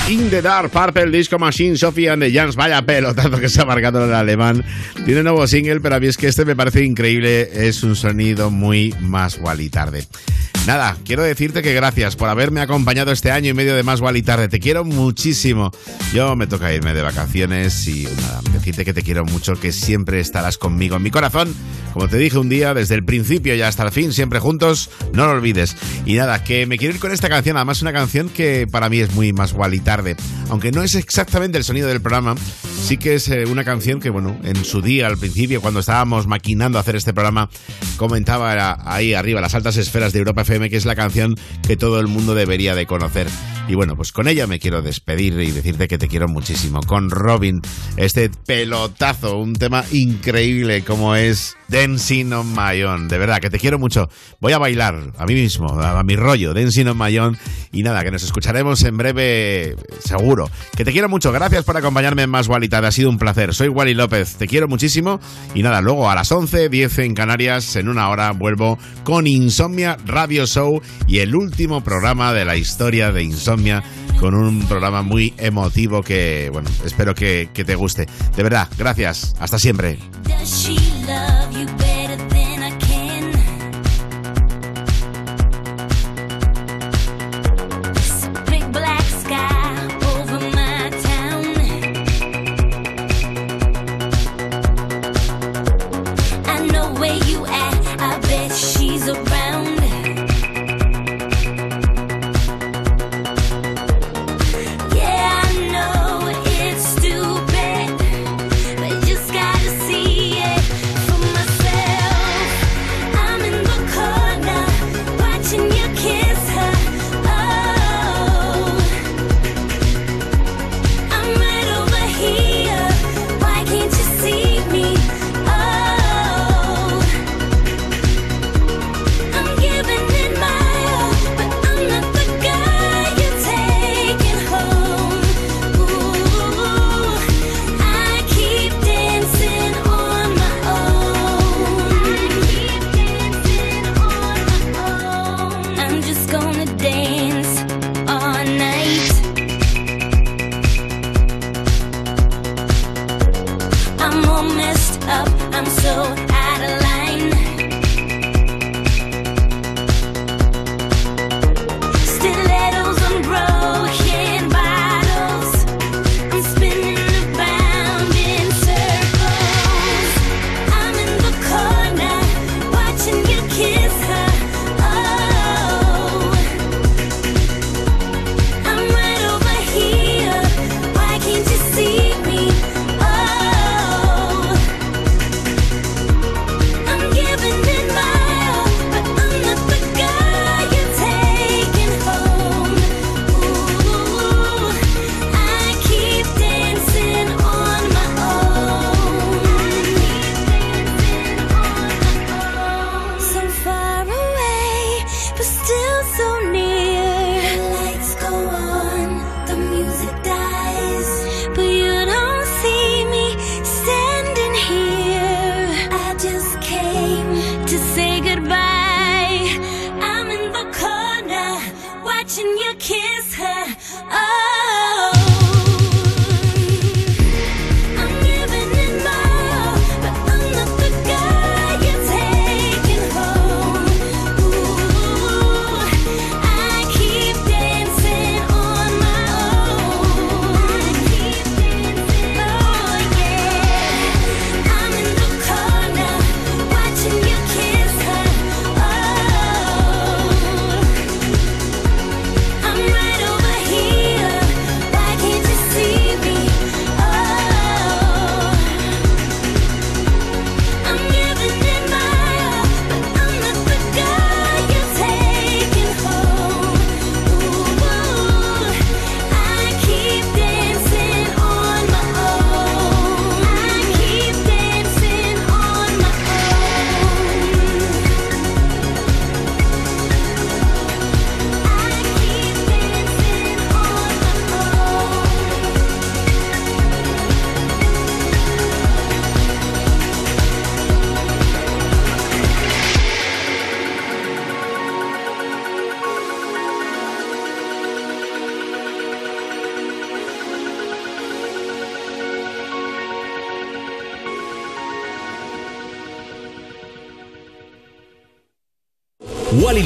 In the Dark, Purple Disco Machine, Sophie and the Jans. Vaya pelotazo que se ha marcado el alemán. Tiene nuevo single, pero a mí es que este me parece increíble. Es un sonido muy más Wally tarde. Nada, quiero decirte que gracias por haberme acompañado este año y medio de más Wally tarde. Te quiero muchísimo. Yo me toca irme de vacaciones y nada, decirte que te quiero mucho, que siempre estarás conmigo en mi corazón. Como te dije un día, desde el principio y hasta el fin, siempre juntos, no lo olvides. Y nada, que me quiero ir con esta canción, además una canción que para mí es muy más Wally tarde. Aunque no es exactamente el sonido del programa, sí que es eh, una canción que, bueno, en su día, al principio, cuando estábamos maquinando hacer este programa, comentaba ahí arriba, las altas esferas de Europa FM, que es la canción que todo el mundo debería de conocer. Y bueno, pues con ella me quiero despedir y decirte que te quiero muchísimo. Con Robin, este pelotazo, un tema increíble como es Dancing on My Own. De verdad, que te quiero mucho. Voy a bailar a mí mismo, a, mi rollo, Dancing on My Own. Y nada, que nos escucharemos en breve, seguro. Que te quiero mucho. Gracias por acompañarme en Más Walita. Ha sido un placer. Soy Wally López. Te quiero muchísimo. Y nada, luego a las 11, 10 en Canarias, en una hora, vuelvo con Insomnia Radio Show y el último programa de la historia de Insomnia con un programa muy emotivo que, bueno, espero que, te guste. De verdad, gracias. Hasta siempre. you.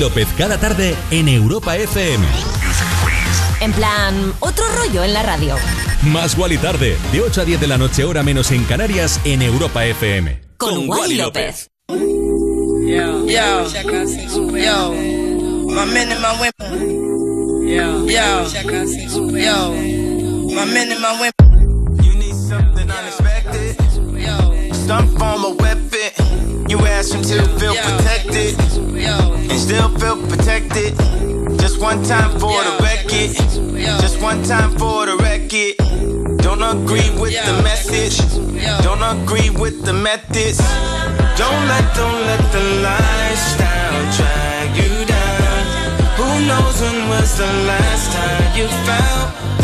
López cada tarde en Europa FM. En plan, otro rollo en la radio. Más Wally tarde, de 8 a 10 de la noche, hora menos en Canarias, en Europa FM. Con Wally López. Yo, yo, yo, my men and my women. Yo, yo, yo, my men and my women. You need something unexpected. Some form of. You ask him to feel protected. And still feel protected. Just one time for the record. Just one time for the record. Don't agree with the message. Don't agree with the methods. Don't let, don't let the lifestyle drag you down. Who knows when was the last time you felt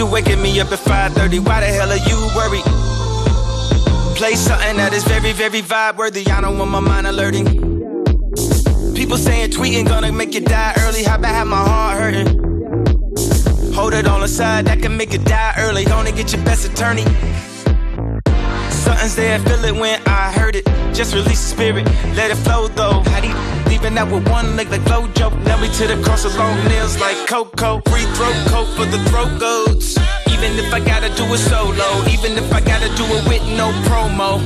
you waking me up at 5:30? Why the hell are you worried? Play something that is very, very vibe worthy. I don't want my mind alerting. People saying tweeting gonna make you die early. How about have my heart hurting? Hold it on the side, that can make you die early. Gonna get your best attorney. Something's there, feel it when I heard it. Just release the spirit, let it flow though. How leaving out with one leg like Flojo? Now we to the cross of long nails like Coco. Free throw coat for the throat goats. Even if I gotta do it solo, even if I gotta do it with no promo.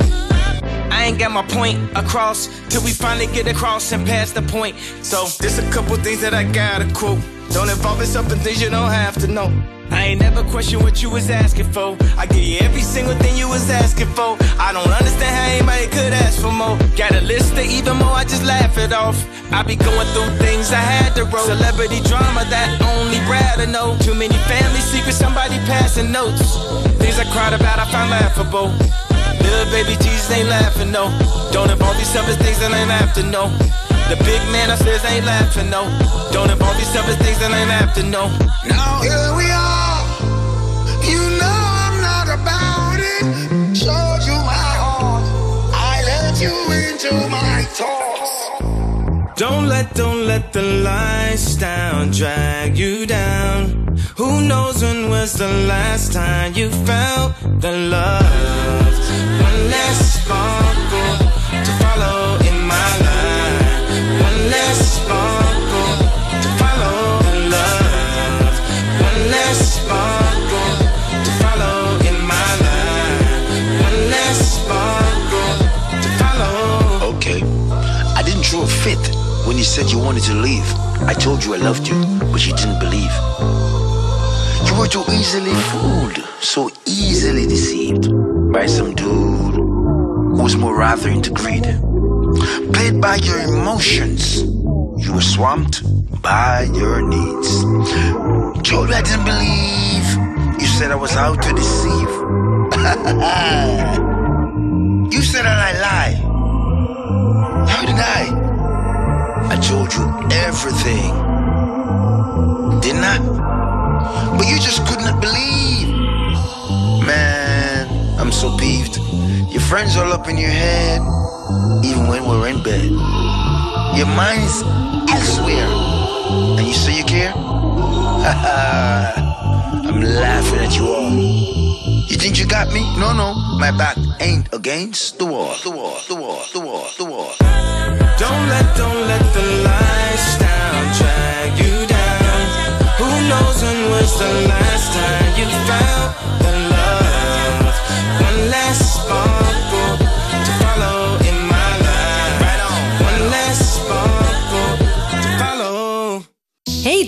I ain't got my point across till we finally get across and pass the point. So there's a couple things that I gotta quote. Don't involve yourself in things you don't have to know. I ain't never question what you was asking for. I give you every single thing you was asking for. I don't understand how anybody could ask for more. Got a list of even more, I just laugh it off. I be going through things I had to roll. Celebrity drama that only Brad to know. Too many family secrets, somebody passing notes. Things I cried about, I found laughable. Little baby Jesus ain't laughing, no. Don't involve yourself in things that ain't to know. The big man upstairs ain't laughing, no. Don't involve yourself in things that ain't to know. Now here we are. You know I'm not about it. Showed you my heart. I let you into my thoughts. Don't let, don't let the lifestyle drag you down. Who knows when was the last time you felt the love? One less sparkle when you said you wanted to leave. I told you I loved you, but you didn't believe. You were too easily fooled, so easily deceived by some dude who was more rather into greed. Played by your emotions, you were swamped by your needs. Told you I didn't believe. You said I was out to deceive. you said that I lie. How did I? You everything. Didn't I? But you just could not believe. Man, I'm so peeved. Your friends all up in your head, even when we're in bed. Your mind's elsewhere. And you say you care? I'm laughing at you all. You think you got me? No, no. My back ain't against the wall. The wall, the wall, the wall, the wall. Don't let, don't let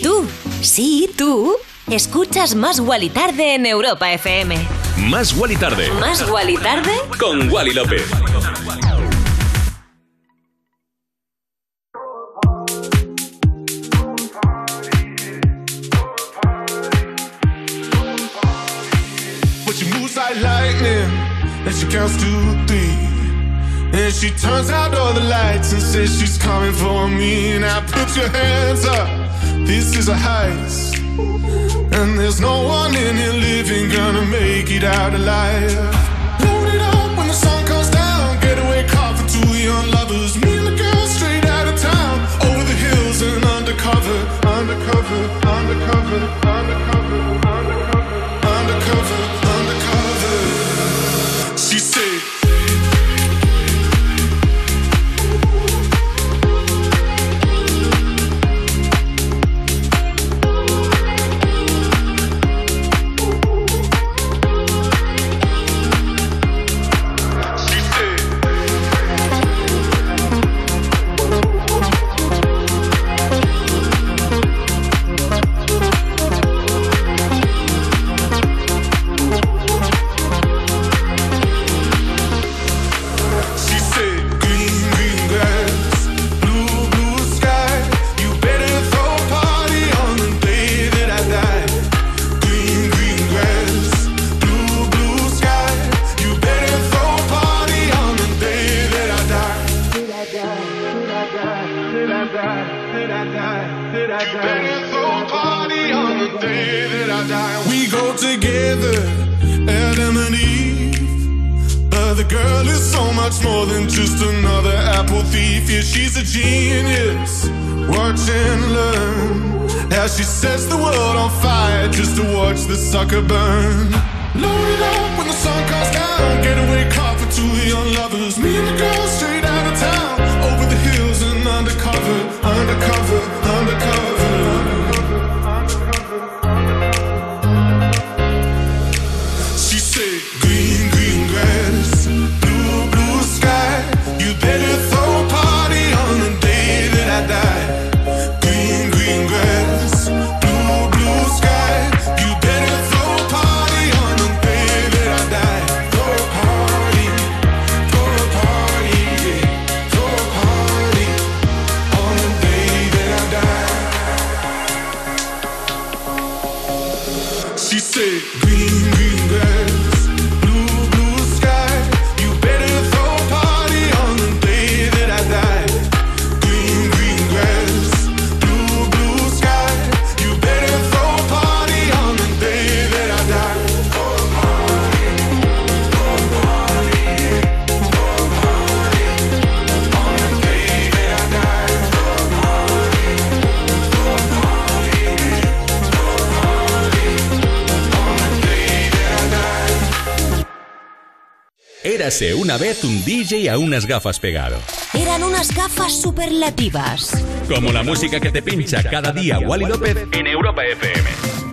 tú, sí, tú, escuchas Más Guali Tarde en Europa FM. Más Wally Tarde. Más Guali Tarde Con Wally López. And she counts to three. And she turns out all the lights and says she's coming for me. Now put your hands up, this is a heist. And there's no one in here living gonna make it out alive. Load it up when the sun comes down. Getaway car for two young lovers. Me and the girl straight out of town. Over the hills and undercover, undercover, undercover, undercover, undercover, Una vez un DJ a unas gafas pegado. Eran unas gafas superlativas. Como la música que te pincha cada día Wally López en Europa FM.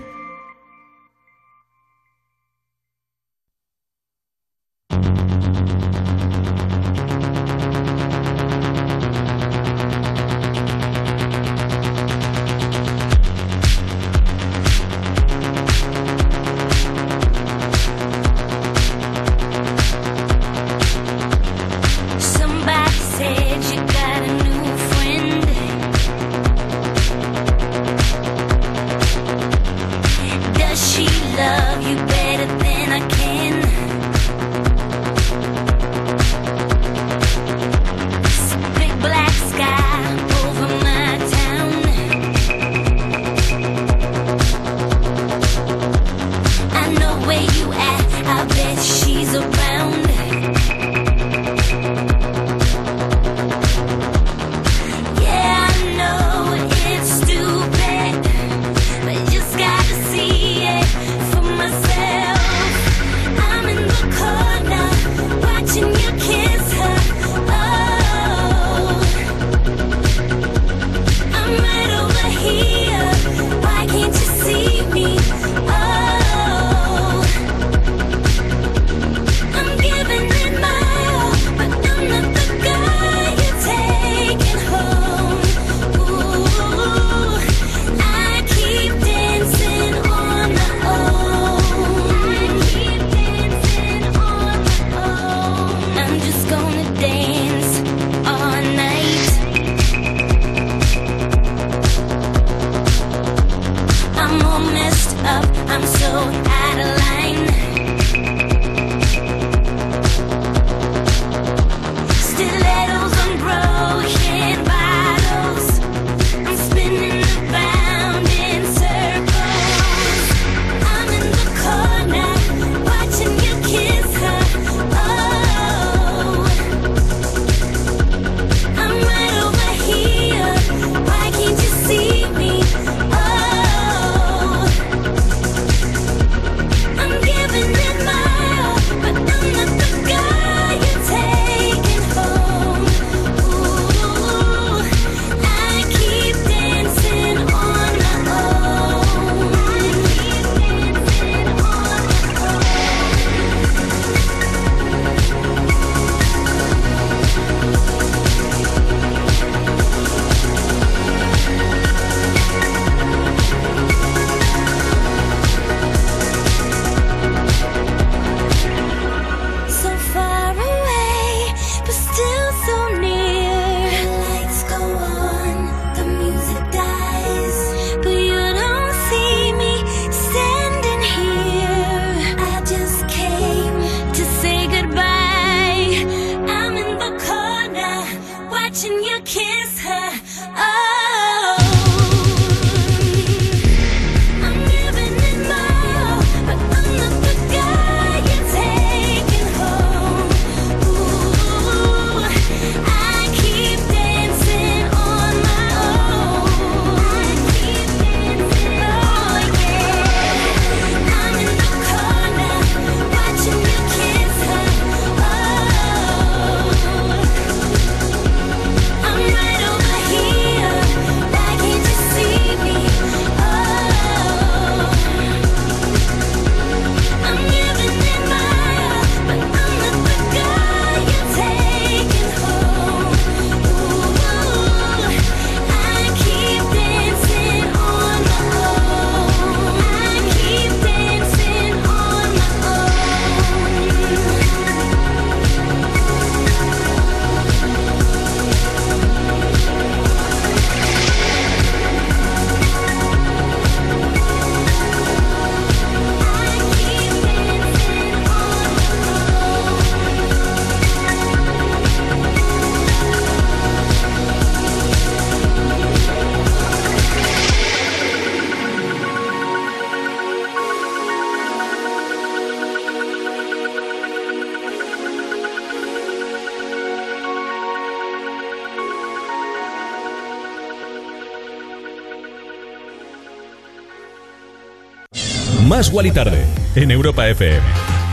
Más Tarde en Europa FM.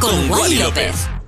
Con Wally López.